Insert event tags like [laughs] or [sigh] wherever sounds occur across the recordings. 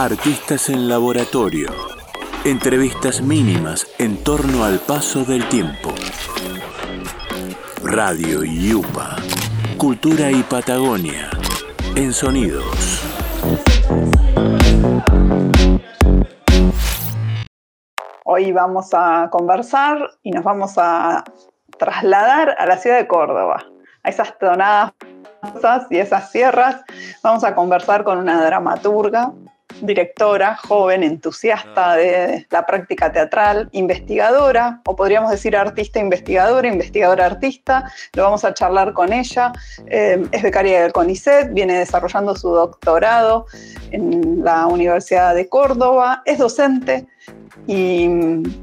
Artistas en laboratorio. Entrevistas mínimas en torno al paso del tiempo. Radio Yupa. Cultura y Patagonia. En sonidos. Hoy vamos a conversar y nos vamos a trasladar a la ciudad de Córdoba, a esas tonadas y esas sierras. Vamos a conversar con una dramaturga, directora, joven, entusiasta de la práctica teatral, investigadora, o podríamos decir artista investigadora, investigadora artista. Lo vamos a charlar con ella. Eh, es becaria del CONICET, viene desarrollando su doctorado en la Universidad de Córdoba, es docente y,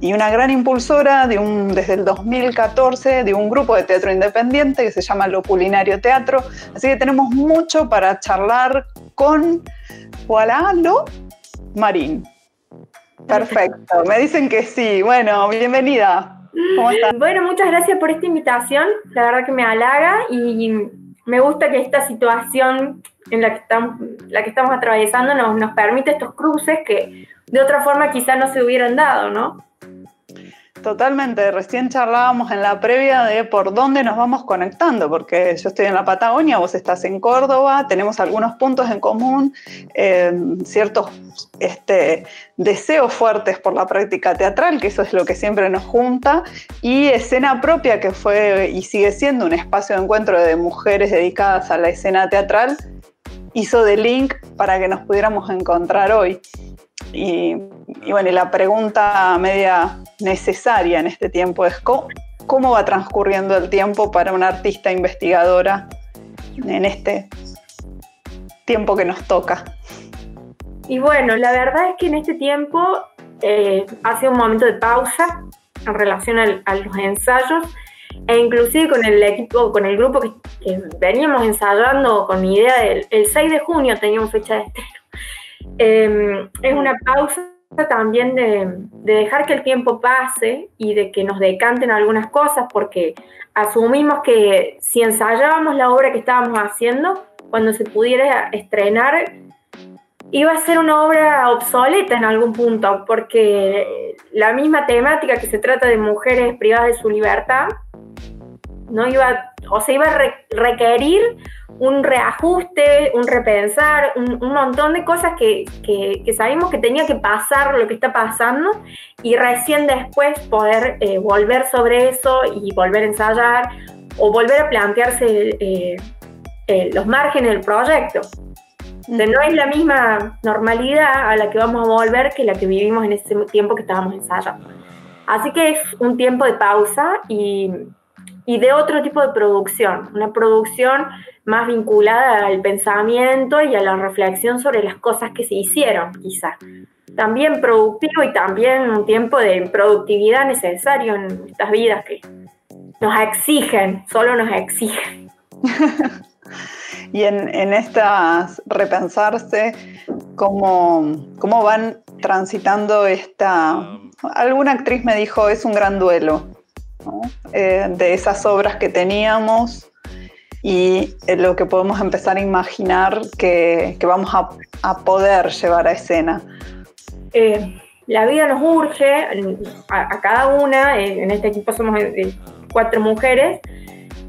una gran impulsora de un, desde el 2014 de un grupo de teatro independiente que se llama Lo Culinario Teatro. Así que tenemos mucho para charlar con Lo Marín. Perfecto, me dicen que sí. Bueno, bienvenida. ¿Cómo estás? Bueno, muchas gracias por esta invitación. La verdad que me halaga y me gusta que esta situación en la que estamos, la que estamos atravesando nos, nos permite estos cruces que de otra forma quizás no se hubieran dado, ¿no? Totalmente, recién charlábamos en la previa de por dónde nos vamos conectando, porque yo estoy en la Patagonia, vos estás en Córdoba, tenemos algunos puntos en común, eh, ciertos este, deseos fuertes por la práctica teatral, que eso es lo que siempre nos junta, y escena propia, que fue y sigue siendo un espacio de encuentro de mujeres dedicadas a la escena teatral, hizo de link para que nos pudiéramos encontrar hoy. Y, bueno, la pregunta media necesaria en este tiempo es ¿cómo, va transcurriendo el tiempo para una artista investigadora en este tiempo que nos toca? Y bueno, la verdad es que en este tiempo eh, ha sido un momento de pausa en relación a los ensayos e inclusive con el equipo, con el grupo que, veníamos ensayando con mi idea del el 6 de junio teníamos fecha de estreno Em, es una pausa también de, dejar que el tiempo pase y de que nos decanten algunas cosas, porque asumimos que si ensayábamos la obra que estábamos haciendo, cuando se pudiera estrenar, iba a ser una obra obsoleta en algún punto, porque la misma temática que se trata de mujeres privadas de su libertad, no iba, o se iba a requerir un reajuste, un repensar, un, montón de cosas que, sabemos que tenía que pasar lo que está pasando y recién después poder eh, volver sobre eso y volver a ensayar o volver a plantearse eh, eh, los márgenes del proyecto. no es la misma normalidad a la que vamos a volver que la que vivimos en ese tiempo que estábamos ensayando. Así que es un tiempo de pausa y, y de otro tipo de producción, una producción más vinculada al pensamiento y a la reflexión sobre las cosas que se hicieron, quizás. También productivo y también un tiempo de productividad necesario en estas vidas que nos exigen, solo nos exigen. [laughs] y en, en, estas repensarse, ¿cómo, ¿cómo van transitando esta... Alguna actriz me dijo, es un gran duelo, eh, de esas obras que teníamos y lo que podemos empezar a imaginar que, vamos a, poder llevar a escena. Eh, la vida nos urge, a, cada una, eh, en este equipo somos eh, cuatro mujeres,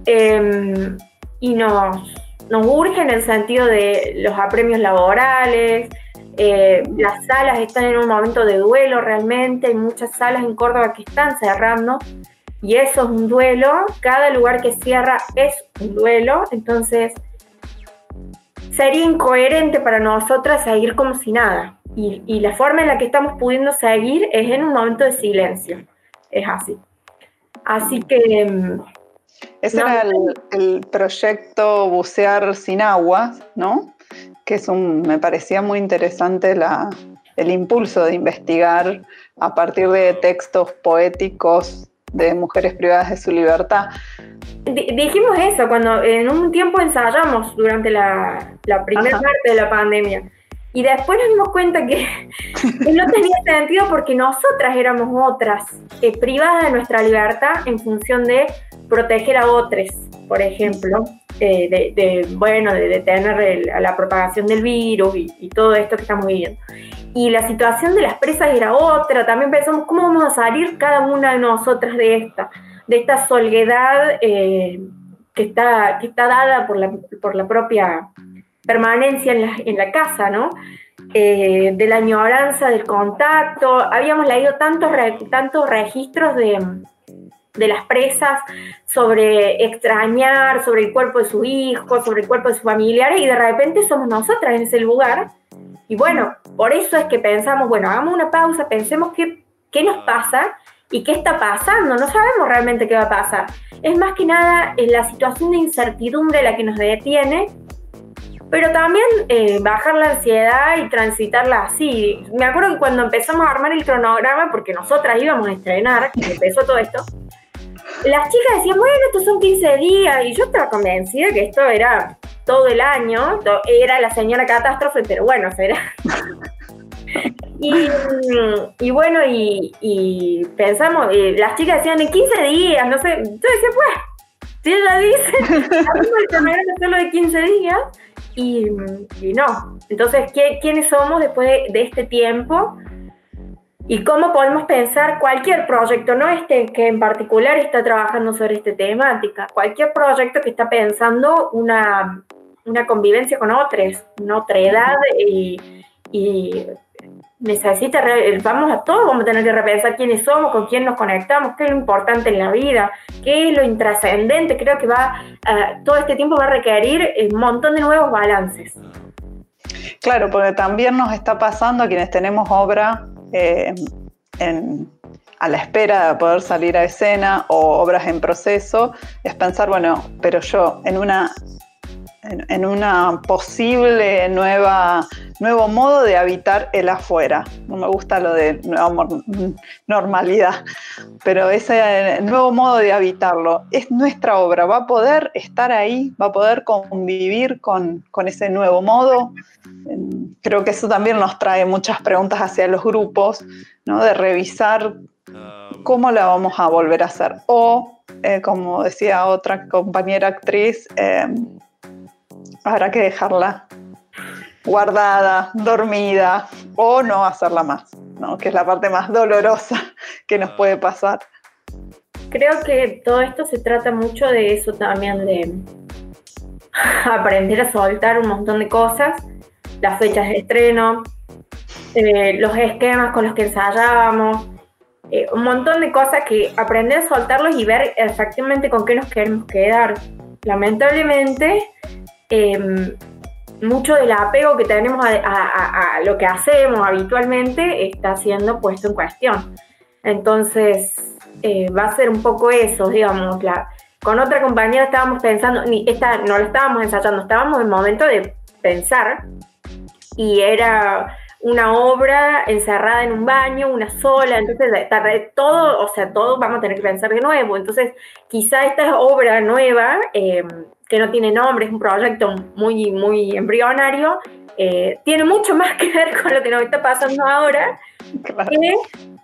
em, y nos, nos urge en el sentido de los apremios laborales, las salas están en un momento de duelo realmente, hay muchas salas en Córdoba que están cerrando, y eso es un duelo, cada lugar que cierra es un duelo, entonces sería incoherente para nosotras seguir como si nada. Y, la forma en la que estamos pudiendo seguir es en un momento de silencio, es así. Así que... Mm, Ese era el, proyecto Bucear sin agua, ¿no? Que es un, me parecía muy interesante la, el impulso de investigar a partir de textos poéticos de mujeres privadas de su libertad. dijimos eso cuando en un tiempo ensayamos durante la, primera parte de la pandemia. Y después nos dimos cuenta que, [laughs] no tenía sentido porque nosotras éramos otras, eh, privadas de nuestra libertad en función de proteger a otros, por ejemplo. eh, de, bueno, de detener la propagación del virus y, todo esto que estamos viviendo. Y la situación de las presas era otra, también pensamos cómo vamos a salir cada una de nosotras de esta, de esta soledad eh, que, está, que está dada por la, por la propia permanencia en la, en la casa, ¿no? Eh, de la añoranza del contacto. Habíamos leído tantos, tantos registros de, de las presas sobre extrañar, sobre el cuerpo de su hijo, sobre el cuerpo de sus familiares, y de repente somos nosotras en ese lugar. Y bueno, por eso es que pensamos, bueno, hagamos una pausa, pensemos qué, qué nos pasa y qué está pasando. No sabemos realmente qué va a pasar. Es más que nada en la situación de incertidumbre la que nos detiene pero también eh, bajar la ansiedad y transitarla así. Me acuerdo que cuando empezamos a armar el cronograma, porque nosotras íbamos a estrenar, que empezó todo esto, las chicas decían, bueno, estos son 15 días, y yo estaba convencida que esto era todo el año, era la señora catástrofe, pero bueno, será. [laughs] y, bueno, y, pensamos, las chicas decían, en 15 días, no sé, yo decía, pues, si ella dice, abrimos el cronograma solo de 15 días, y, no. Entonces, ¿quiénes somos después de, este tiempo? ¿Y cómo podemos pensar cualquier proyecto, no este que en particular está trabajando sobre esta temática, cualquier proyecto que está pensando una, una convivencia con otros, una otra edad y, y necesita, vamos a todos, vamos a tener que repensar quiénes somos, con quién nos conectamos, qué es lo importante en la vida, qué es lo intrascendente. Creo que va, uh, todo este tiempo va a requerir un montón de nuevos balances. Claro, porque también nos está pasando a quienes tenemos obra eh, a la espera de poder salir a escena o obras en proceso, es pensar, bueno, pero yo en una en, una posible nueva, nuevo modo de habitar el afuera. No me gusta lo de nueva normalidad, pero ese nuevo modo de habitarlo es nuestra obra. ¿Va a poder estar ahí? ¿Va a poder convivir con, con ese nuevo modo? Creo que eso también nos trae muchas preguntas hacia los grupos, ¿no? de revisar cómo la vamos a volver a hacer. O, eh, como decía otra compañera actriz, eh, habrá que dejarla guardada, dormida o no hacerla más, ¿no? que es la parte más dolorosa que nos puede pasar. Creo que todo esto se trata mucho de eso también, de aprender a soltar un montón de cosas, las fechas de estreno, eh, los esquemas con los que ensayábamos, eh, un montón de cosas que aprender a soltarlos y ver exactamente con qué nos queremos quedar. Lamentablemente, Em, mucho del apego que tenemos a, lo que hacemos habitualmente está siendo puesto en cuestión. Entonces, eh, va a ser un poco eso, digamos. La, con otra compañera estábamos pensando, ni esta, no lo estábamos ensayando, estábamos en el momento de pensar y era una obra encerrada en un baño, una sola, entonces todo, o sea, todo vamos a tener que pensar de nuevo. Entonces, quizá esta obra nueva em, que no tiene nombre, es un proyecto muy, muy embrionario, eh, tiene mucho más que ver con lo que nos está pasando ahora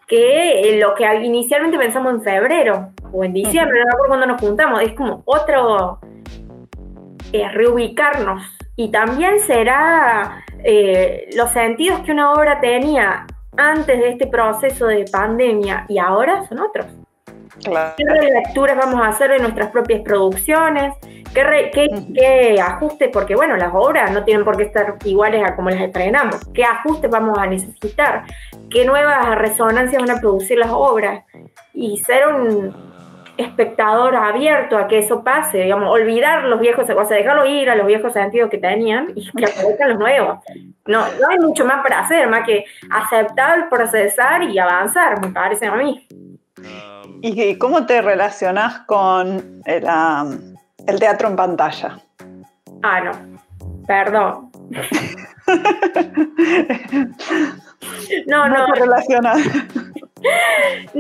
que, lo que inicialmente pensamos en febrero o en diciembre, no recuerdo cuando nos juntamos, es como otro eh, reubicarnos. Y también será eh, los sentidos que una obra tenía antes de este proceso de pandemia y ahora son otros. ¿Qué lecturas vamos a hacer de nuestras propias producciones? ¿Qué, ajustes? Porque bueno, las obras no tienen por qué estar iguales a como las estrenamos. ¿Qué ajustes vamos a necesitar? ¿Qué nuevas resonancias van a producir las obras? Y ser un espectador abierto a que eso pase, digamos, olvidar los viejos, o sea, dejarlo ir a los viejos sentidos que tenían y que aparezcan los nuevos. No, no hay mucho más para hacer, más que aceptar, procesar y avanzar, me parece a mí. ¿Y cómo te relacionas con el, el teatro en pantalla? Ah, no. Perdón. [laughs] no, no. No te relacionas.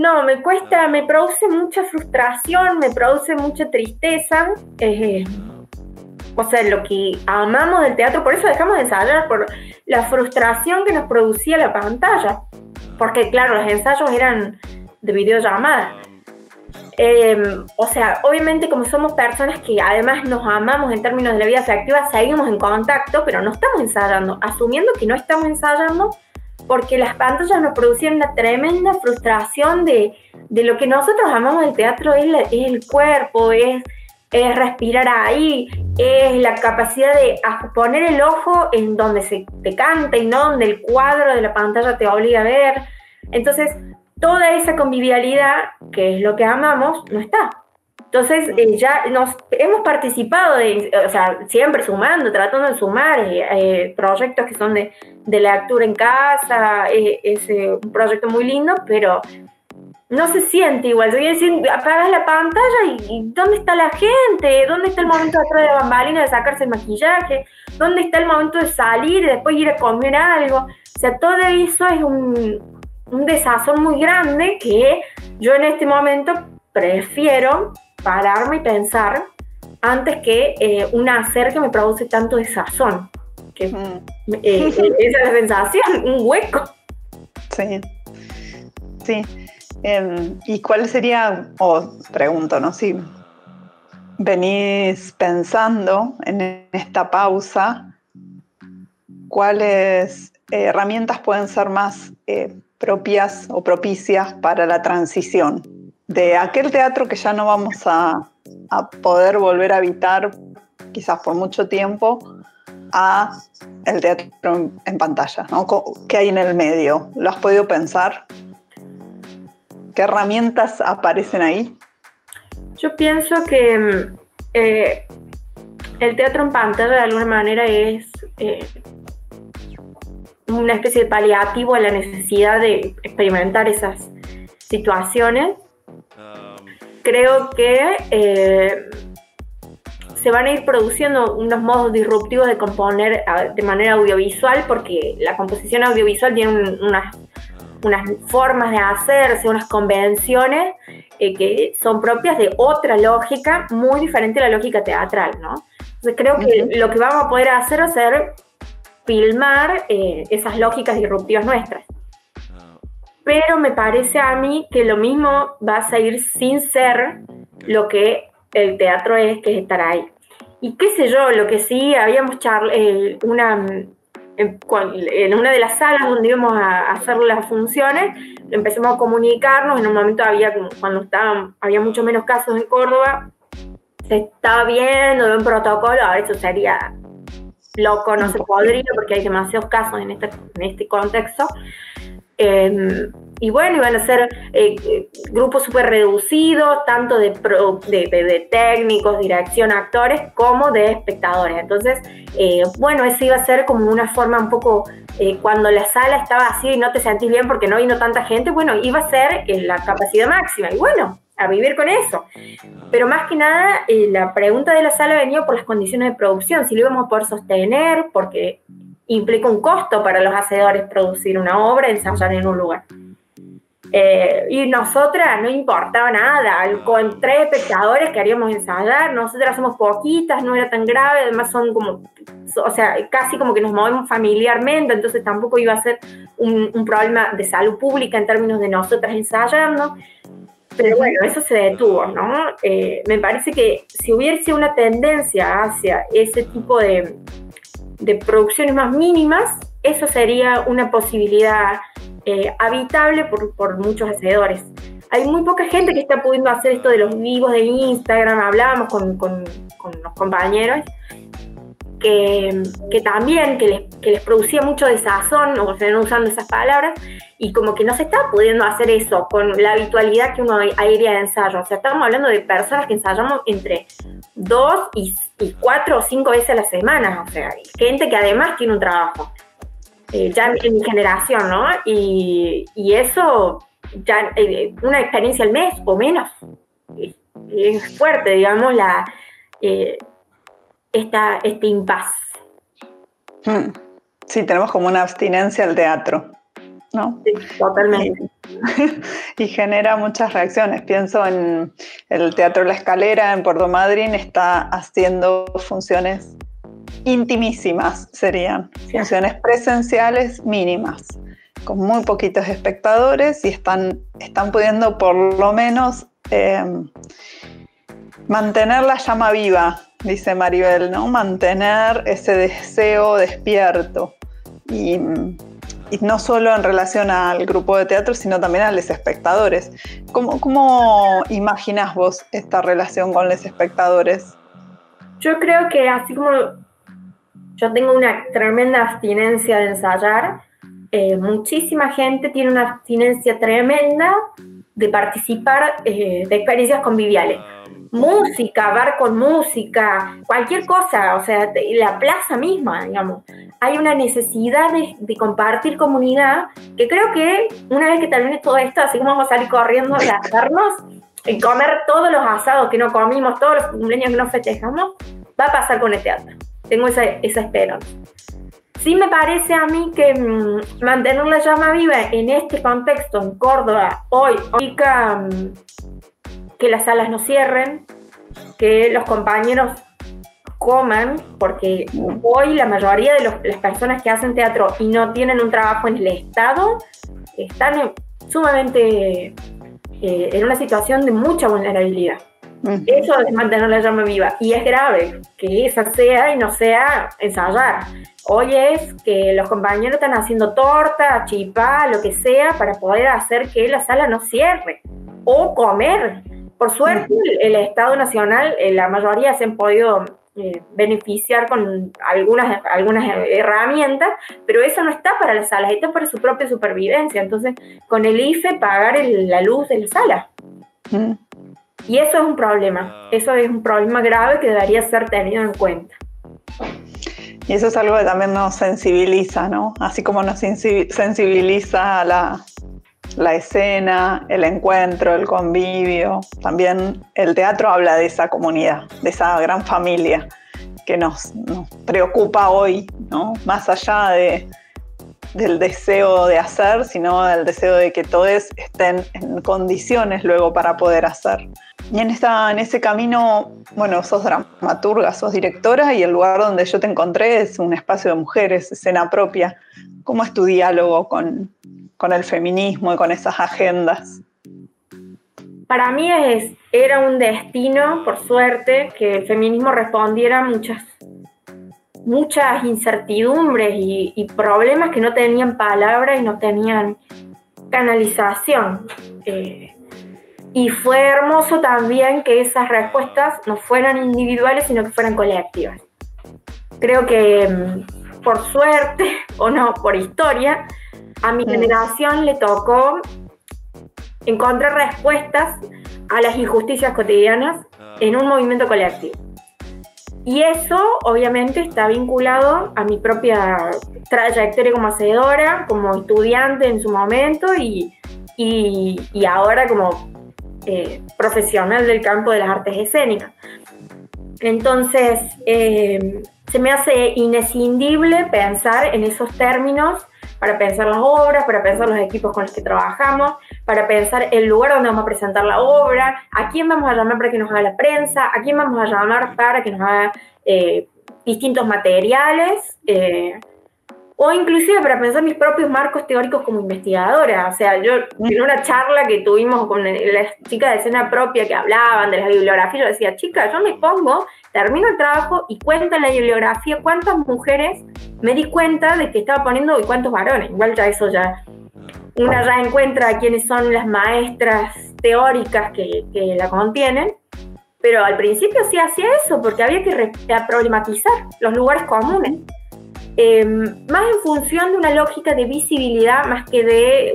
No, me cuesta, me produce mucha frustración, me produce mucha tristeza. Eh, o sea, lo que amamos del teatro, por eso dejamos de ensayar, por la frustración que nos producía la pantalla. Porque, claro, los ensayos eran de videollamada. em, o sea, obviamente como somos personas que además nos amamos en términos de la vida afectiva, seguimos en contacto, pero no estamos ensayando, asumiendo que no estamos ensayando porque las pantallas nos producían una tremenda frustración de, de lo que nosotros amamos del teatro, es, es el cuerpo, es, es, respirar ahí, es la capacidad de poner el ojo en donde se te canta y no donde el cuadro de la pantalla te obliga a ver. Entonces, toda esa convivialidad, que es lo que amamos, no está. Entonces, eh, ya nos hemos participado, de, o sea, siempre sumando, tratando de sumar eh, eh, proyectos que son de, de lectura en casa, es un proyecto muy lindo, pero no se siente igual. Yo decir, apagas la pantalla y, ¿dónde está la gente? ¿Dónde está el momento de de la bambalina de sacarse el maquillaje? ¿Dónde está el momento de salir y después ir a comer algo? O sea, todo eso es un, un desazón muy grande que yo en este momento prefiero pararme y pensar antes que eh, un hacer que me produce tanto desazón. Que, mm. eh, esa es la sensación, un hueco. Sí, sí. Em, ¿Y cuál sería, o pregunto, ¿no? Si venís pensando en esta pausa, ¿cuáles herramientas pueden ser más eh, propias o propicias para la transición de aquel teatro que ya no vamos a, poder volver a habitar quizás por mucho tiempo a el teatro en, pantalla, ¿no? ¿Qué hay en el medio? ¿Lo has podido pensar? ¿Qué herramientas aparecen ahí? Yo pienso que mm, eh, el teatro en pantalla de alguna manera es eh, una especie de paliativo a la necesidad de experimentar esas situaciones. Creo que eh, se van a ir produciendo unos modos disruptivos de componer de manera audiovisual porque la composición audiovisual tiene unas unas formas de hacerse, unas convenciones eh, que son propias de otra lógica muy diferente a la lógica teatral, ¿no? Entonces creo que lo que vamos a poder hacer es hacer filmar eh, esas lógicas disruptivas nuestras. Pero me parece a mí que lo mismo va a seguir sin ser lo que el teatro es, que es estar ahí. Y qué sé yo, lo que sí, habíamos charlado, eh, una en, una de las salas donde íbamos a hacer las funciones, empezamos a comunicarnos, en un momento había, cuando estaban, había mucho menos casos en Córdoba, se estaba viendo de un protocolo, ahora eso sería loco, no se podría porque hay demasiados casos en este, en este contexto. Em, y bueno, iban a ser eh, grupos súper reducidos, tanto de, técnicos, dirección, actores, como de espectadores. Entonces, eh, bueno, eso iba a ser como una forma un poco, eh, cuando la sala estaba así y no te sentís bien porque no vino tanta gente, bueno, iba a ser la capacidad máxima. Y bueno, a vivir con eso. Pero más que nada, la pregunta de la sala venía por las condiciones de producción, si lo íbamos a poder sostener, porque implica un costo para los hacedores producir una obra, ensayar en un lugar. Eh, y nosotras no importaba nada, con tres espectadores queríamos ensayar, nosotras somos poquitas, no era tan grave, además son como, o sea, casi como que nos movemos familiarmente, entonces tampoco iba a ser un, un problema de salud pública en términos de nosotras ensayando. Pero bueno, eso se detuvo, ¿no? Eh, me parece que si hubiese una tendencia hacia ese tipo de, de producciones más mínimas, eso sería una posibilidad eh, habitable por, por, muchos hacedores. Hay muy poca gente que está pudiendo hacer esto de los vivos de Instagram, hablábamos con, con, con los compañeros, que, que también que les, que les, producía mucho desazón, o sea, no usando esas palabras, y como que no se está pudiendo hacer eso con la habitualidad que uno aérea de ensayo. O sea, estamos hablando de personas que ensayamos entre dos y, cuatro o cinco veces a la semana. O sea, gente que además tiene un trabajo. Eh, ya en, mi generación, ¿no? Y, y eso, ya eh, una experiencia al mes o menos. Es, fuerte, digamos, la, eh, esta, este impasse. Hmm. Sí, tenemos como una abstinencia al teatro. ¿no? totalmente. [laughs] Y, genera muchas reacciones. Pienso en el Teatro La Escalera en Puerto Madryn, está haciendo funciones intimísimas, serían funciones presenciales mínimas, con muy poquitos espectadores y están, están pudiendo por lo menos em, mantener la llama viva, dice Maribel, ¿no? Mantener ese deseo despierto. Y, no solo en relación al grupo de teatro, sino también a los espectadores. ¿Cómo, cómo imaginas vos esta relación con los espectadores? Yo creo que así como yo tengo una tremenda abstinencia de ensayar, eh, muchísima gente tiene una abstinencia tremenda de participar eh, de experiencias conviviales. Música, bar con música, cualquier cosa, o sea, la plaza misma, digamos. Hay una necesidad de, compartir comunidad que creo que una vez que termine todo esto, así como vamos a salir corriendo a lanzarnos y comer todos los asados que no comimos, todos los cumpleaños que no festejamos, va a pasar con el teatro. Tengo esa, esa esperanza. Sí me parece a mí que mm, mantener la llama viva en este contexto, en Córdoba, hoy, implica mm, que las salas no cierren, que los compañeros coman, porque hoy la mayoría de las personas que hacen teatro y no tienen un trabajo en el Estado están sumamente eh, en una situación de mucha vulnerabilidad. Eso es mantener la llama viva. Y es grave que esa sea y no sea ensayar. Hoy es que los compañeros están haciendo torta, chipá, lo que sea, para poder hacer que la sala no cierre. O comer. Por suerte, el, Estado Nacional, eh, la mayoría se han podido eh, beneficiar con algunas, algunas herramientas, pero eso no está para las salas, esto es para su propia supervivencia. Entonces, con el IFE pagar la luz de la sala. Y eso es un problema, eso es un problema grave que debería ser tenido en cuenta. Y eso es algo que también nos sensibiliza, ¿no? Así como nos sensibiliza la, la escena, el encuentro, el convivio. También el teatro habla de esa comunidad, de esa gran familia que nos, nos preocupa hoy, ¿no? Más allá de, del deseo de hacer, sino del deseo de que todos estén en condiciones luego para poder hacer. Y en, esta, en ese camino, bueno, sos dramaturga, sos directora y el lugar donde yo te encontré es un espacio de mujeres, escena propia. ¿Cómo es tu diálogo con, con el feminismo y con esas agendas? Para mí es, era un destino, por suerte, que el feminismo respondiera a muchas muchas incertidumbres y, problemas que no tenían palabra y no tenían canalización. Eh, y fue hermoso también que esas respuestas no fueran individuales, sino que fueran colectivas. Creo que, mm, por suerte [laughs] o no, por historia, a mi generación le tocó encontrar respuestas a las injusticias cotidianas en un movimiento colectivo. Y eso obviamente está vinculado a mi propia trayectoria como hacedora, como estudiante en su momento y, y, ahora como eh, profesional del campo de las artes escénicas. Entonces, eh, se me hace inescindible pensar en esos términos para pensar las obras, para pensar los equipos con los que trabajamos, para pensar el lugar donde vamos a presentar la obra, a quién vamos a llamar para que nos haga la prensa, a quién vamos a llamar para que nos haga eh, distintos materiales. Eh, o inclusive para pensar mis propios marcos teóricos como investigadora. O sea, yo en una charla que tuvimos con las chicas de escena propia que hablaban de la bibliografía, yo decía, chica, yo me pongo, termino el trabajo y cuento en la bibliografía cuántas mujeres me di cuenta de que estaba poniendo y cuántos varones. Igual ya eso ya, una ya encuentra quiénes son las maestras teóricas que, que la contienen. Pero al principio sí hacía eso, porque había que problematizar los lugares comunes. Em, más en función de una lógica de visibilidad más que de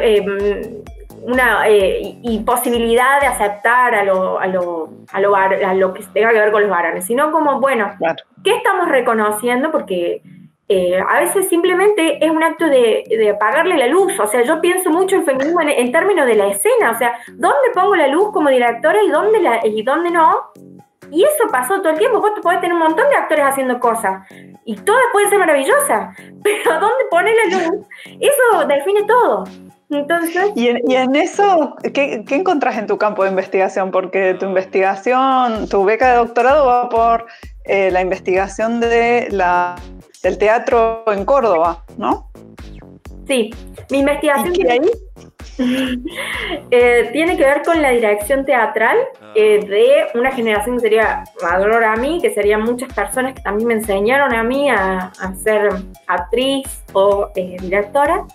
em, una eh, imposibilidad de aceptar a lo, a, lo, a, lo, a lo que tenga que ver con los varones, sino como, bueno, ¿qué estamos reconociendo? Porque eh, a veces simplemente es un acto de, de, apagarle la luz. O sea, yo pienso mucho en feminismo en, términos de la escena. O sea, ¿dónde pongo la luz como directora y dónde, la, y dónde no? Y eso pasó todo el tiempo. Vos podés tener un montón de actores haciendo cosas. Y todas pueden ser maravillosas. [laughs] Pero ¿dónde pone la luz? Eso define todo. Entonces, y, en, eso, ¿qué, ¿qué, encontrás en tu campo de investigación? Porque tu investigación, tu beca de doctorado va por eh, la investigación de la, del teatro en Córdoba, ¿no? Sí, mi investigación... [laughs] Eh, tiene que ver con la dirección teatral eh, de una generación que sería mayor a mí, que serían muchas personas que también me enseñaron a mí a, ser actriz o eh, directora.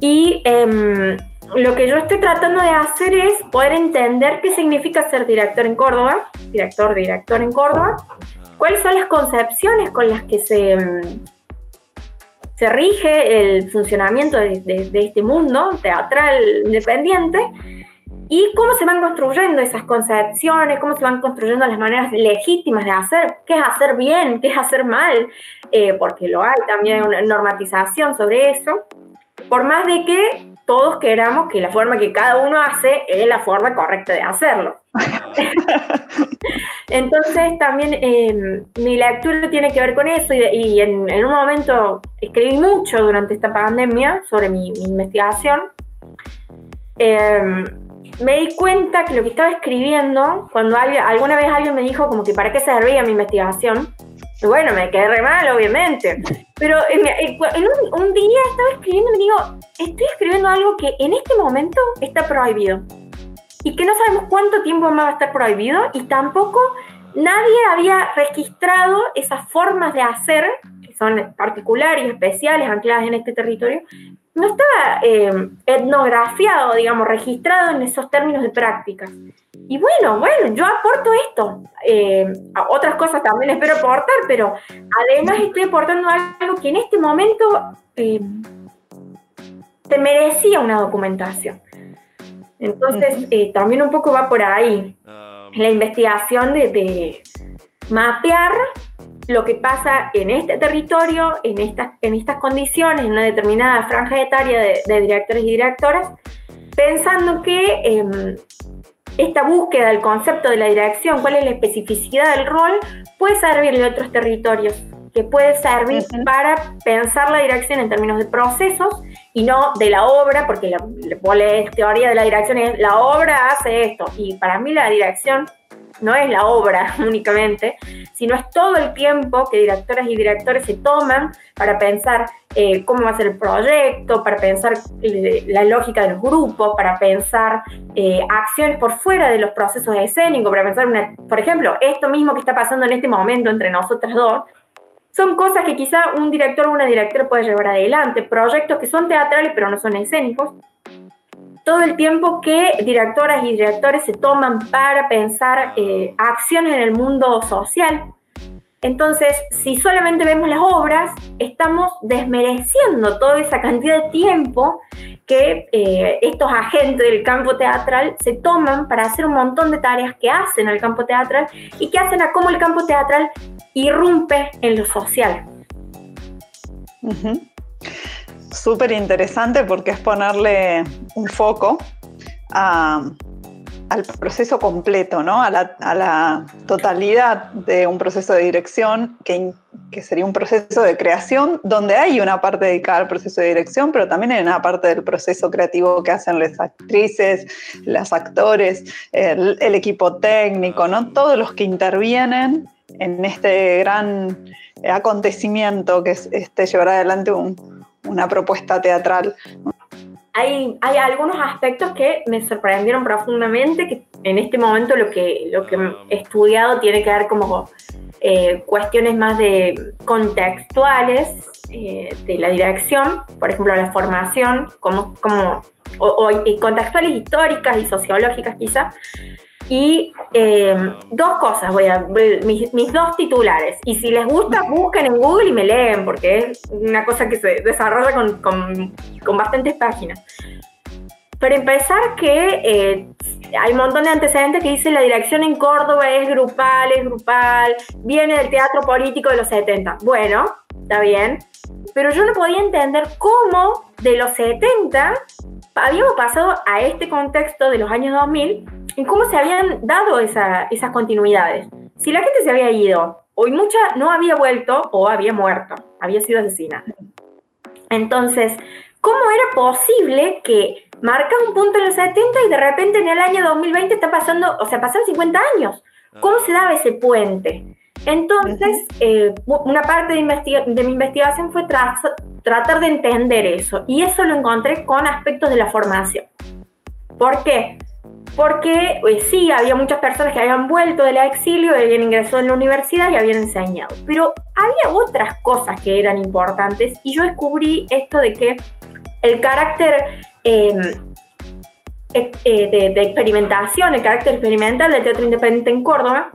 Y em, lo que yo estoy tratando de hacer es poder entender qué significa ser director en Córdoba, director, director en Córdoba, cuáles son las concepciones con las que se em, se rige el funcionamiento de, este mundo teatral independiente y cómo se van construyendo esas concepciones, cómo se van construyendo las maneras legítimas de hacer, qué es hacer bien, qué es hacer mal, eh, porque lo hay también una normatización sobre eso, por más de que todos queramos que la forma que cada uno hace es la forma correcta de hacerlo. [laughs] Entonces también em, mi lectura tiene que ver con eso y, en, un momento escribí mucho durante esta pandemia sobre mi, investigación. Em, me di cuenta que lo que estaba escribiendo, cuando alguna vez alguien me dijo como que para qué servía mi investigación, bueno, me quedé re mal, obviamente. Pero en, un, día estaba escribiendo y me digo, estoy escribiendo algo que en este momento está prohibido. Y que no sabemos cuánto tiempo más va a estar prohibido y tampoco nadie había registrado esas formas de hacer, que son particulares especiales, ancladas en este territorio, no estaba eh, etnografiado, digamos, registrado en esos términos de prácticas. Y bueno, bueno, yo aporto esto. Eh, otras cosas también espero aportar, pero además estoy aportando algo que en este momento eh, se merecía una documentación. Entonces, eh, también un poco va por ahí la investigación de, mapear lo que pasa en este territorio, en, estas en estas condiciones, en una determinada franja etaria de, de directores y directoras, pensando que em, esta búsqueda del concepto de la dirección, cuál es la especificidad del rol, puede servir en otros territorios, que puede servir para pensar la dirección en términos de procesos y no de la obra, porque la, la teoría de la dirección es la obra hace esto, y para mí la dirección no es la obra [laughs] únicamente, sino es todo el tiempo que directoras y directores se toman para pensar eh, cómo va a ser el proyecto, para pensar eh, la lógica de los grupos, para pensar eh, acciones por fuera de los procesos escénicos, para pensar, una, por ejemplo, esto mismo que está pasando en este momento entre nosotras dos, son cosas que quizá un director o una directora puede llevar adelante, proyectos que son teatrales pero no son escénicos, todo el tiempo que directoras y directores se toman para pensar eh, acciones en el mundo social. Entonces, si solamente vemos las obras, estamos desmereciendo toda esa cantidad de tiempo que eh, estos agentes del campo teatral se toman para hacer un montón de tareas que hacen al campo teatral y que hacen a cómo el campo teatral irrumpe en lo social. Súper interesante porque es ponerle un foco al proceso completo, ¿no? a, la, totalidad de un proceso de dirección que, que, sería un proceso de creación donde hay una parte dedicada al proceso de dirección, pero también hay una parte del proceso creativo que hacen las actrices, los actores, el, equipo técnico, ¿no? todos los que intervienen en este gran acontecimiento que es este, llevar adelante un, una propuesta teatral. Hay, hay, algunos aspectos que me sorprendieron profundamente, que en este momento lo que, lo que he estudiado tiene que ver como eh, cuestiones más de contextuales eh, de la dirección, por ejemplo la formación, como, como, o, contextuales históricas y sociológicas quizá, y eh, dos cosas, voy a mis, mis, dos titulares. Y si les gusta, busquen en Google y me leen, porque es una cosa que se desarrolla con, con, con bastantes páginas. Para empezar, que eh, hay un montón de antecedentes que dicen la dirección en Córdoba es grupal, es grupal, viene del teatro político de los 70. Bueno, está bien, pero yo no podía entender cómo de los 70 habíamos pasado a este contexto de los años 2000 y cómo se habían dado esas continuidades. Si la gente se había ido, hoy mucha no había vuelto o había muerto, había sido asesinada. Entonces, ¿cómo era posible que marca un punto en los 70 y de repente en el año 2020 está pasando, o sea, pasan 50 años? ¿Cómo se daba ese puente? Entonces, eh, una parte de, mi investigación fue tratar de entender eso. Y eso lo encontré con aspectos de la formación. ¿Por qué? Porque pues, sí, había muchas personas que habían vuelto del exilio, habían ingresado en la universidad y habían enseñado. Pero había otras cosas que eran importantes y yo descubrí esto de que el carácter em, eh, de, de, experimentación, el carácter experimental del teatro independiente en Córdoba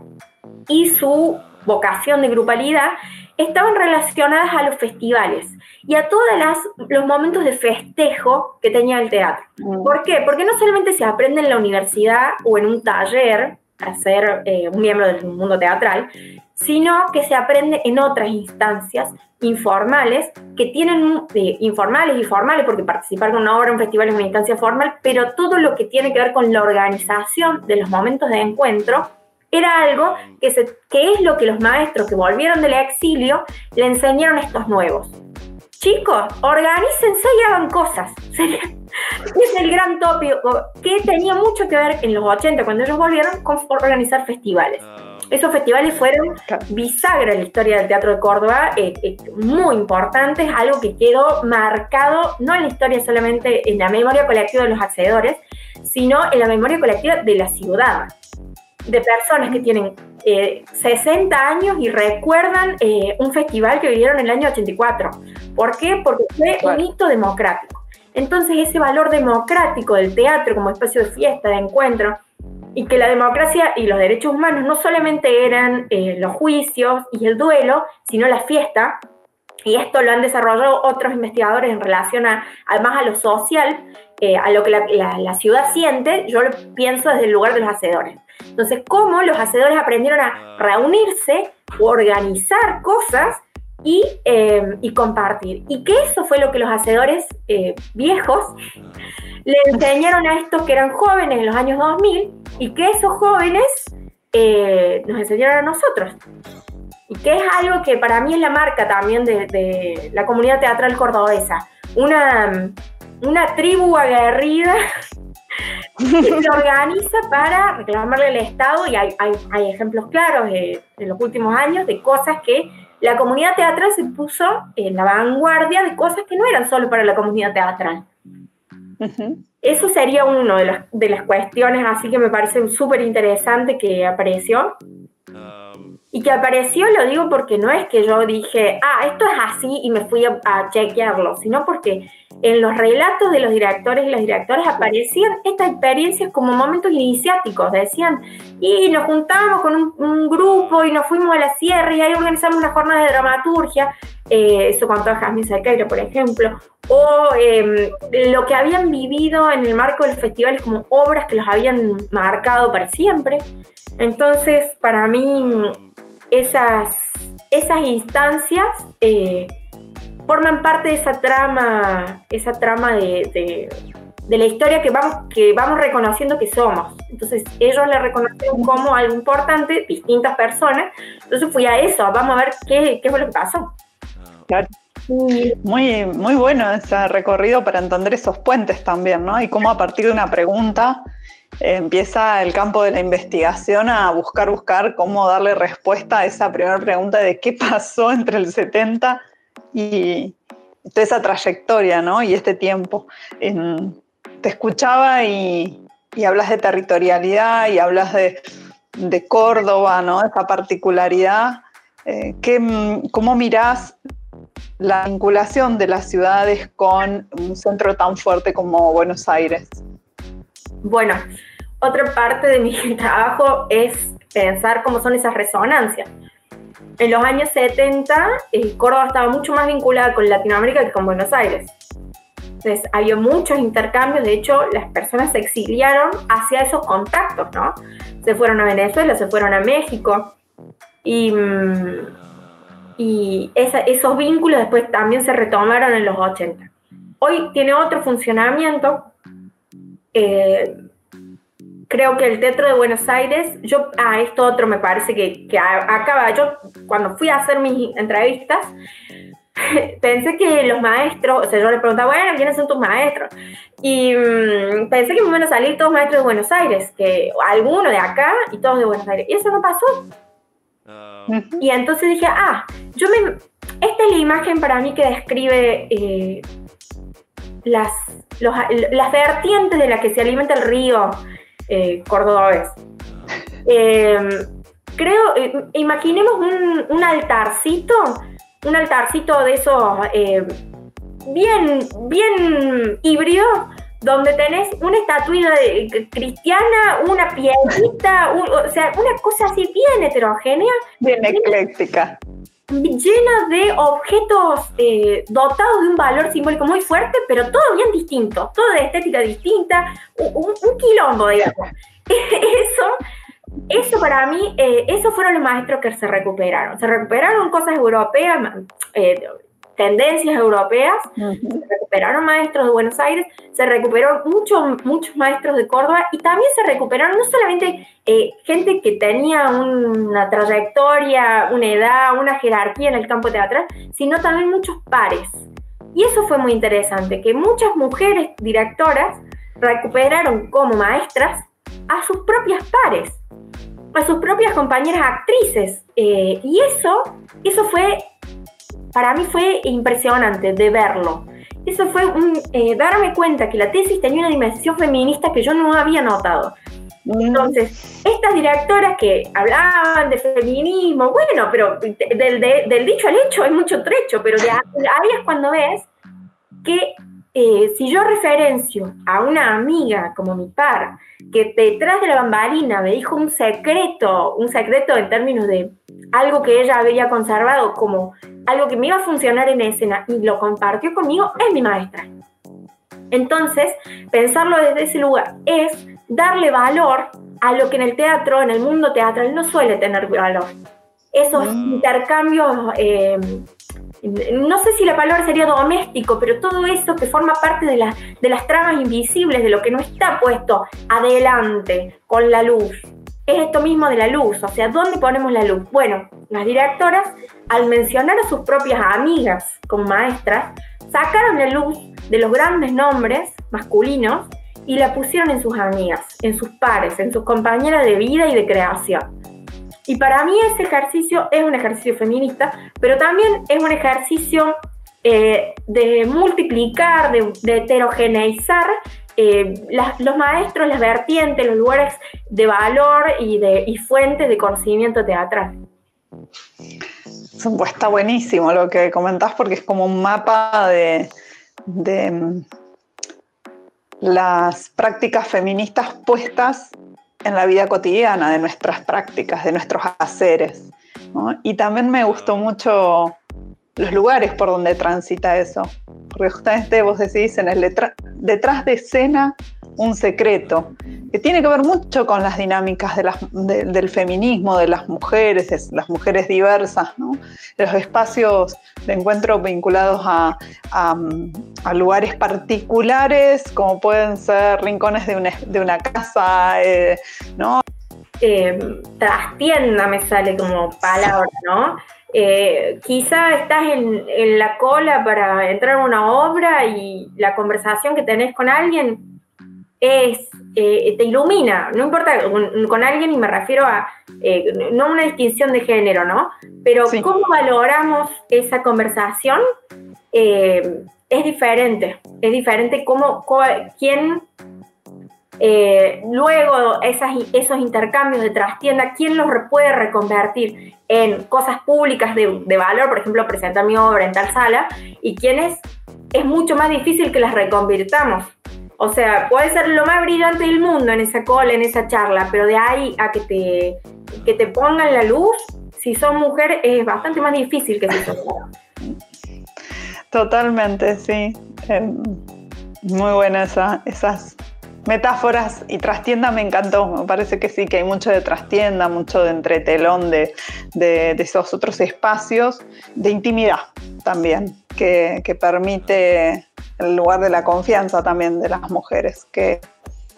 y su vocación de grupalidad estaban relacionadas a los festivales y a todos los momentos de festejo que tenía el teatro. Mm. ¿Por qué? Porque no solamente se aprende en la universidad o en un taller a ser eh, un miembro del mundo teatral, sino que se aprende en otras instancias informales que tienen eh, informales y formales, porque participar con una obra en un festival es una instancia formal, pero todo lo que tiene que ver con la organización de los momentos de encuentro era algo que, se, que es lo que los maestros que volvieron del exilio le enseñaron a estos nuevos. Chicos, organícense y hagan cosas. [laughs] es el gran tópico que tenía mucho que ver en los 80, cuando ellos volvieron, con organizar festivales. Esos festivales fueron bisagra en la historia del Teatro de Córdoba, eh, eh, muy importantes, algo que quedó marcado no en la historia solamente en la memoria colectiva de los accedores, sino en la memoria colectiva de la ciudad de personas que tienen 60 eh, años y recuerdan eh, un festival que vivieron en el año 84. ¿Por qué? Porque fue un hito democrático. Entonces ese valor democrático del teatro como espacio de fiesta, de encuentro, y que la democracia y los derechos humanos no solamente eran eh, los juicios y el duelo, sino la fiesta, y esto lo han desarrollado otros investigadores en relación a, además a lo social, a lo que la, la, ciudad siente, yo lo pienso desde el lugar de los hacedores. Entonces, cómo los hacedores aprendieron a reunirse, organizar cosas y, eh, compartir. Y que eso fue lo que los hacedores eh, viejos le enseñaron a estos que eran jóvenes en los años 2000 y que esos jóvenes eh, nos enseñaron a nosotros. Y que es algo que para mí es la marca también de, de la comunidad teatral cordobesa. Una, una tribu aguerrida se organiza para reclamarle al Estado y hay, ejemplos claros de, los últimos años de cosas que la comunidad teatral se puso en la vanguardia de cosas que no eran solo para la comunidad teatral. Eso sería una de las, de las cuestiones así que me parece súper interesante que apareció. Y que apareció, lo digo porque no es que yo dije, ah, esto es así y me fui a, a chequearlo, sino porque en los relatos de los directores y las directoras aparecían estas experiencias como momentos iniciáticos. Decían, y nos juntamos con un, grupo y nos fuimos a la sierra y ahí organizamos una jornada de dramaturgia. Eh, eso contó Jasmine Sequeira, por ejemplo. O em, lo que habían vivido en el marco del festival como obras que los habían marcado para siempre. Entonces, para mí, esas, esas instancias. Eh, forman parte de esa trama, esa trama de, la historia que vamos, que vamos reconociendo que somos. Entonces ellos le reconocieron como algo importante, distintas personas. Entonces fui a eso, vamos a ver qué, qué fue lo que pasó. Muy, muy bueno ese recorrido para entender esos puentes también, ¿no? Y cómo a partir de una pregunta eh, empieza el campo de la investigación a buscar, buscar cómo darle respuesta a esa primera pregunta de qué pasó entre el 70 y toda esa trayectoria, ¿no? Y este tiempo. te escuchaba y, hablas de territorialidad y hablas de, Córdoba, ¿no? Esa particularidad. Eh, ¿Cómo mirás la vinculación de las ciudades con un centro tan fuerte como Buenos Aires? Bueno, otra parte de mi [laughs] trabajo es pensar cómo son esas resonancias en los años 70, eh, Córdoba estaba mucho más vinculada con Latinoamérica que con Buenos Aires. Entonces, había muchos intercambios, de hecho, las personas se exiliaron hacia esos contactos, ¿no? Se fueron a Venezuela, se fueron a México, y, mm, esos vínculos después también se retomaron en los 80. Hoy tiene otro funcionamiento. Eh, creo que el Teatro de Buenos Aires, yo, ah, esto otro me parece que, que acaba, yo cuando fui a hacer mis entrevistas, [laughs] pensé que los maestros, o sea, yo le preguntaba, bueno, ¿quiénes son tus maestros? Y mm, pensé que me iban a salir todos maestros de Buenos Aires, que algunos de acá y todos de Buenos Aires. Y eso no pasó. Ah. Y entonces dije, ah, yo me, esta es la imagen para mí que describe eh, las, las vertientes de las que se alimenta el río eh, cordobés. [laughs] Em, creo, eh, imaginemos un, altarcito, un altarcito de esos bien, bien híbrido, donde tenés una estatuilla cristiana, una piedrita, o sea, una cosa así bien heterogénea. Bien ecléctica llena de objetos eh, dotados de un valor simbólico muy fuerte, pero todo bien distinto, todo de estética distinta, un, quilombo, digamos. [laughs] Eso, eso para mí, eh, esos fueron los maestros que se recuperaron. Se recuperaron cosas europeas, eh, tendencias europeas, se recuperaron maestros de Buenos Aires, se recuperaron muchos muchos maestros de Córdoba y también se recuperaron no solamente eh, gente que tenía una trayectoria, una edad, una jerarquía en el campo teatral, sino también muchos pares. Y eso fue muy interesante, que muchas mujeres directoras recuperaron como maestras a sus propias pares, a sus propias compañeras actrices. Eh, y eso, eso fue para mí fue impresionante de verlo. Eso fue eh, darme cuenta que la tesis tenía una dimensión feminista que yo no había notado. Entonces, estas directoras que hablaban de feminismo, bueno, pero del, dicho al hecho hay mucho trecho, pero de ahí es cuando ves que eh, si yo referencio a una amiga como mi par, que detrás de la bambalina me dijo un secreto, un secreto en términos de algo que ella había conservado como algo que me iba a funcionar en escena y lo compartió conmigo, es mi maestra. Entonces, pensarlo desde ese lugar es darle valor a lo que en el teatro, en el mundo teatral, no suele tener valor. Esos mm. intercambios eh, no sé si la palabra sería doméstico, pero todo eso que forma parte de, de las tramas invisibles, de lo que no está puesto adelante con la luz. Es esto mismo de la luz, o sea, ¿dónde ponemos la luz? Bueno, las directoras, al mencionar a sus propias amigas como maestras, sacaron la luz de los grandes nombres masculinos y la pusieron en sus amigas, en sus pares, en sus compañeras de vida y de creación. Y para mí ese ejercicio es un ejercicio feminista, pero también es un ejercicio eh, de multiplicar, de, heterogeneizar eh, los maestros, las vertientes, los lugares de valor y, de, fuentes de conocimiento teatral. Pues está buenísimo lo que comentás porque es como un mapa de, de mm, las prácticas feministas puestas en la vida cotidiana, de nuestras prácticas, de nuestros haceres. Y también me gustó mucho los lugares por donde transita eso, porque justamente vos decís en el detrás de escena un secreto, que tiene que ver mucho con las dinámicas del feminismo, de las mujeres, las mujeres diversas, de los espacios de encuentro vinculados a, lugares particulares, como pueden ser rincones de una, casa, eh, ¿no? Eh, trastienda me sale como palabra, ¿no? Eh, quizá estás en, en, la cola para entrar a una obra y la conversación que tenés con alguien es, eh, te ilumina, no importa con, alguien y me refiero a, eh, no una distinción de género, ¿no? Pero cómo valoramos esa conversación eh, es diferente, es diferente cómo, quién, luego esas, esos intercambios de trastienda, quién los puede reconvertir en cosas públicas de, de valor, por ejemplo, presentar mi obra en tal sala, y quiénes es mucho más difícil que las reconvirtamos o sea, puede ser lo más brillante del mundo en esa cola, en esa charla, pero de ahí a que te, que te pongan la luz, si son mujer, es bastante más difícil que si son Totalmente, sí. Em, muy buenas esas metáforas y trastienda me encantó. Me parece que sí, que hay mucho de trastienda, mucho de entretelón de, de, esos otros espacios de intimidad también, que, que permite el lugar de la confianza también de las mujeres, que,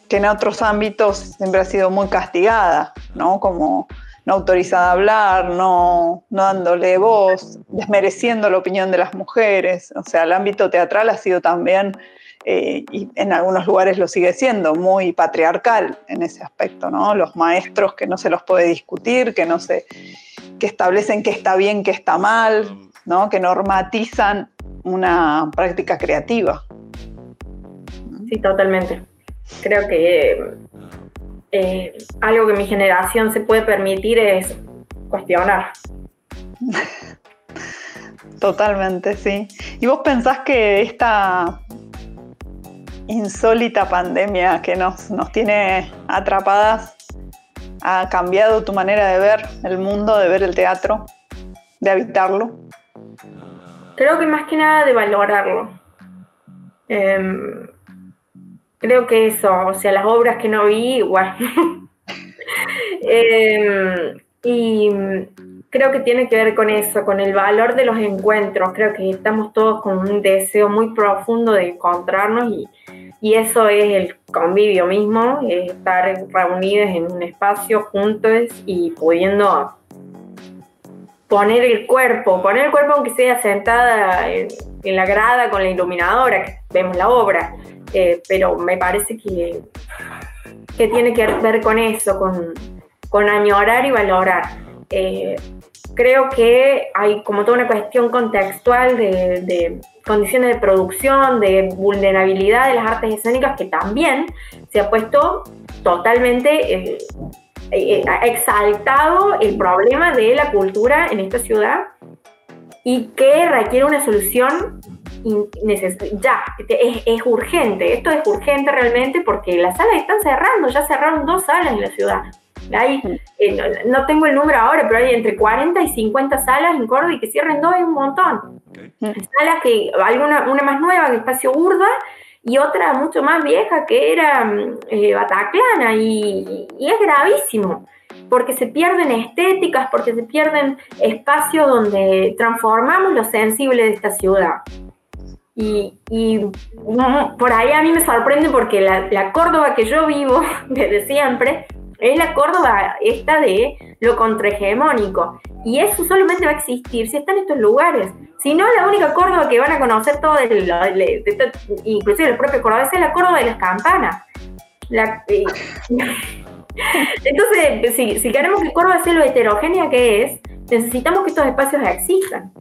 en otros ámbitos siempre ha sido muy castigada, ¿no? Como no autorizada a hablar, no, no dándole voz, desmereciendo la opinión de las mujeres. O sea, el ámbito teatral ha sido también, eh, y en algunos lugares lo sigue siendo, muy patriarcal en ese aspecto, ¿no? Los maestros que no se los puede discutir, que no se, que establecen qué está bien, qué está mal, ¿no? que normatizan una práctica creativa. Sí, totalmente. Creo que eh, algo que mi generación se puede permitir es cuestionar. [laughs] Totalmente, sí. ¿Y vos pensás que esta insólita pandemia que nos, nos tiene atrapadas ha cambiado tu manera de ver el mundo, de ver el teatro, de habitarlo? Creo que más que nada de valorarlo. Em, creo que eso, o sea, las obras que no vi, igual. [laughs] Em, y creo que tiene que ver con eso, con el valor de los encuentros. Creo que estamos todos con un deseo muy profundo de encontrarnos y, y eso es el convivio mismo, estar reunidos en un espacio juntos y pudiendo poner el cuerpo, poner el cuerpo aunque sea sentada en, la grada con la iluminadora, que vemos la obra, eh, pero me parece que, que tiene que ver con eso, con, con añorar y valorar. Eh, creo que hay como toda una cuestión contextual de, condiciones de producción, de vulnerabilidad de las artes escénicas que también se ha puesto totalmente eh, eh, exaltado el problema de la cultura en esta ciudad y que requiere una solución ya, es, es, urgente, esto es urgente realmente porque las salas están cerrando, ya cerraron dos salas en la ciudad. Hay, eh, no, tengo el número ahora, pero hay entre 40 y 50 salas en Córdoba y que cierren dos es un montón. Salas que, alguna, una más nueva, que Espacio Urda, y otra mucho más vieja que era mm, eh, Bataclana, y, es gravísimo, porque se pierden estéticas, porque se pierden espacios donde transformamos lo sensible de esta ciudad. Y, mm, por ahí a mí me sorprende porque la, la Córdoba que yo vivo [laughs] desde siempre es la Córdoba esta de lo contrahegemónico. Y eso solamente va a existir si está en estos lugares. Si no, la única Córdoba que van a conocer todo, inclusive el propio Córdoba, es la Córdoba de las campanas. [laughs] Entonces, si, si, queremos que Córdoba sea lo heterogénea que es, necesitamos que estos espacios existan.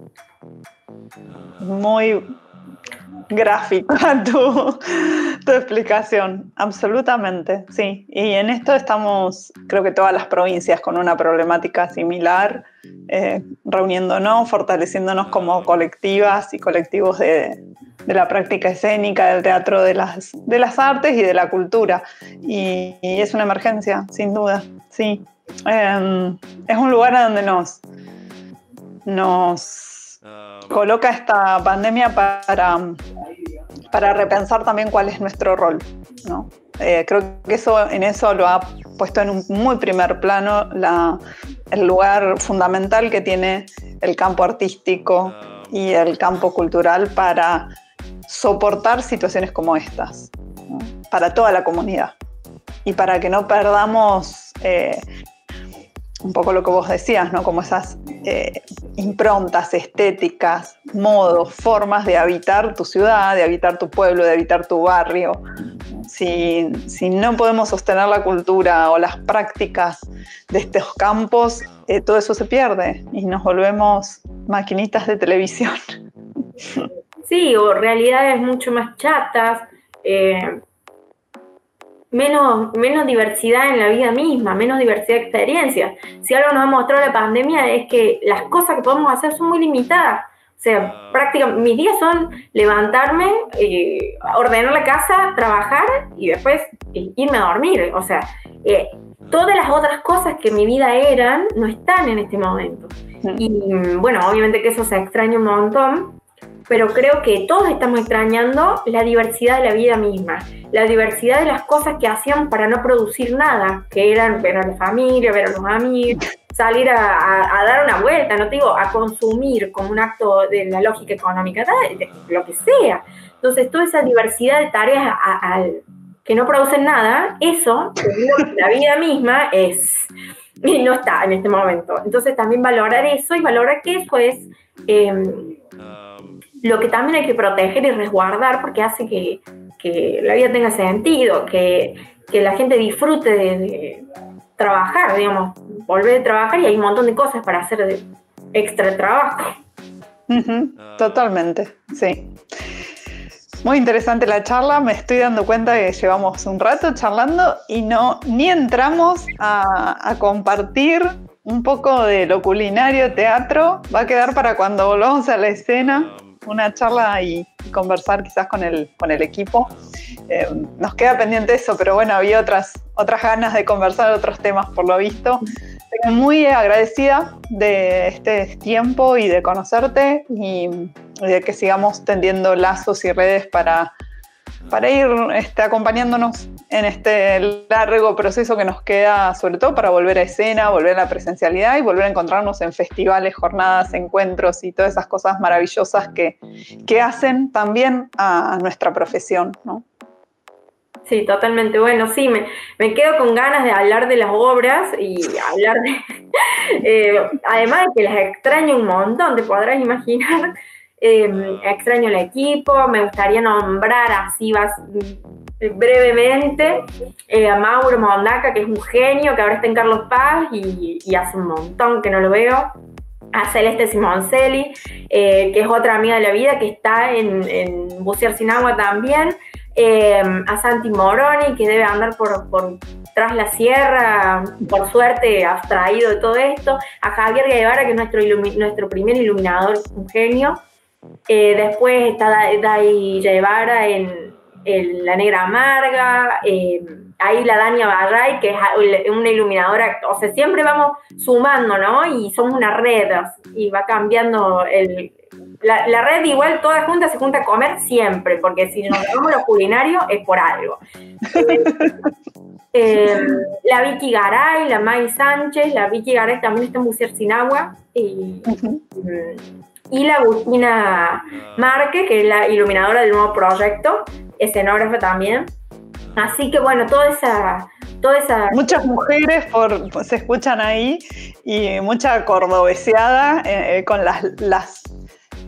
Muy gráfica [laughs] tu, tu explicación, absolutamente, sí. Y en esto estamos, creo que todas las provincias con una problemática similar, eh, reuniéndonos, fortaleciéndonos como colectivas y colectivos de, la práctica escénica, del teatro, de las, de las artes y de la cultura. Y, es una emergencia, sin duda, sí. Em, es un lugar a donde nos, nos coloca esta pandemia para, para repensar también cuál es nuestro rol. ¿no? Eh, creo que eso, en eso lo ha puesto en un muy primer plano el lugar fundamental que tiene el campo artístico y el campo cultural para soportar situaciones como estas, para toda la comunidad y para que no perdamos eh, un poco lo que vos decías, ¿no? Como esas eh, improntas estéticas, modos, formas de habitar tu ciudad, de habitar tu pueblo, de habitar tu barrio. Si, no podemos sostener la cultura o las prácticas de estos campos, eh, todo eso se pierde y nos volvemos maquinitas de televisión. Sí, o realidades mucho más chatas. Eh, menos, menos diversidad en la vida misma, menos diversidad de experiencias. Si algo nos ha mostrado la pandemia es que las cosas que podemos hacer son muy limitadas. O sea, ah. prácticamente mis días son levantarme, eh, ordenar la casa, trabajar y después eh, irme a dormir. O sea, eh, todas las otras cosas que mi vida eran no están en este momento. Mm. Y bueno, obviamente que eso se extraña un montón, pero creo que todos estamos extrañando la diversidad de la vida misma, la diversidad de las cosas que hacíamos para no producir nada, que eran ver a la familia, ver a los amigos, salir a, dar una vuelta, no te digo a consumir como un acto de la lógica económica, lo que sea. Entonces, toda esa diversidad de tareas que no producen nada, eso, la vida misma es, y no está en este momento. Entonces, también valorar eso y valorar que eso es... Em, lo que también hay que proteger y resguardar porque hace que, la vida tenga sentido, que, la gente disfrute de, trabajar, digamos, volver a trabajar y hay un montón de cosas para hacer de extra trabajo. Totalmente, sí. Muy interesante la charla, me estoy dando cuenta que llevamos un rato charlando y no ni entramos a, compartir un poco de lo culinario, teatro. Va a quedar para cuando volvamos a la escena una charla y conversar quizás con el, con el equipo. Eh, nos queda pendiente eso, pero bueno, había otras, otras ganas de conversar otros temas por lo visto. Estoy muy agradecida de este tiempo y de conocerte y de que sigamos tendiendo lazos y redes para, para ir este, acompañándonos en este largo proceso que nos queda, sobre todo para volver a escena, volver a la presencialidad y volver a encontrarnos en festivales, jornadas, encuentros y todas esas cosas maravillosas que, que hacen también a nuestra profesión. ¿no? Sí, totalmente. Bueno, sí, me, me, quedo con ganas de hablar de las obras y hablar de... [laughs] Eh, además de que las extraño un montón, te podrás imaginar. Em, extraño el equipo, me gustaría nombrar así vas, brevemente eh, a Mauro Mondaca, que es un genio, que ahora está en Carlos Paz y, hace un montón que no lo veo. A Celeste Simoncelli, eh, que es otra amiga de la vida, que está en, en Bucear Sin Agua también. Em, a Santi Moroni, que debe andar por, tras la sierra, por suerte abstraído de todo esto, a Javier Guevara, que es nuestro, nuestro primer iluminador, un genio, eh, después está Dai Guevara en, La Negra Amarga, em, ahí la Dania Barray, que es una iluminadora, o sea, siempre vamos sumando, ¿no? Y somos una red, y va cambiando el, la, red igual toda junta se junta a comer siempre, porque si nos vamos lo culinario es por algo. Eh, la Vicky Garay, la May Sánchez, la Vicky Garay también está en Bucear Sin Agua. Y, y la Agustina Marque, que es la iluminadora del nuevo proyecto, escenógrafa también. Así que bueno, toda esa, toda esa... Muchas mujeres por, se escuchan ahí y mucha cordobeseada eh, con las, las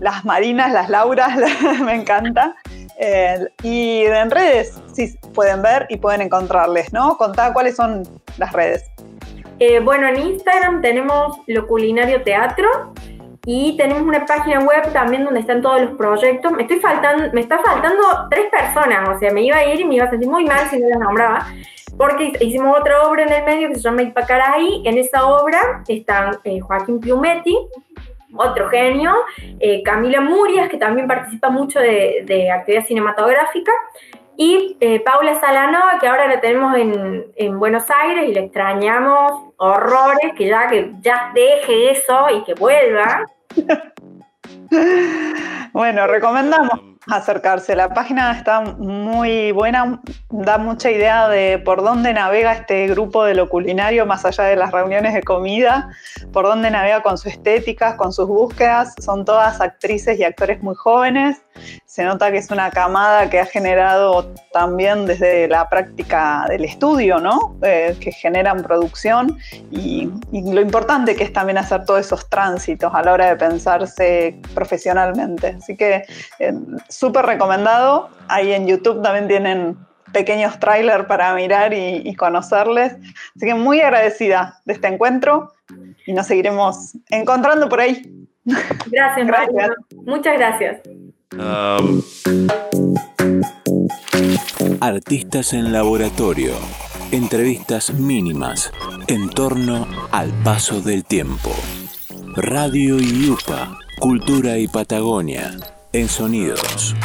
las Marinas, las Lauras, [laughs] me encanta. Eh, y en redes sí pueden ver y pueden encontrarles, ¿no? Contá cuáles son las redes. Eh, bueno, en Instagram tenemos Lo Culinario Teatro y tenemos una página web también donde están todos los proyectos. Me, estoy faltando, me está faltando tres personas, o sea, me iba a ir y me iba a sentir muy mal si no las nombraba, porque hicimos otra obra en el medio que se llama Ipacaray. En esa obra están eh, Joaquín Piumetti, otro genio, eh, Camila Murias, que también participa mucho de, actividad cinematográfica, y eh, Paula Salanova, que ahora la tenemos en, Buenos Aires y le extrañamos horrores, que ya, que ya deje eso y que vuelva. [laughs] bueno, recomendamos acercarse. La página está muy buena, da mucha idea de por dónde navega este grupo de lo culinario, más allá de las reuniones de comida, por dónde navega con su estética, con sus búsquedas. Son todas actrices y actores muy jóvenes. Se nota que es una camada que ha generado también desde la práctica del estudio, ¿no? Eh, que generan producción y, y lo importante que es también hacer todos esos tránsitos a la hora de pensarse profesionalmente. Así que eh, súper recomendado. Ahí en YouTube también tienen pequeños trailers para mirar y, conocerles. Así que muy agradecida de este encuentro y nos seguiremos encontrando por ahí. Gracias, [laughs] gracias. Muchas gracias. Artistas en laboratorio. Entrevistas mínimas en torno al paso del tiempo. Radio y Cultura y Patagonia en sonidos.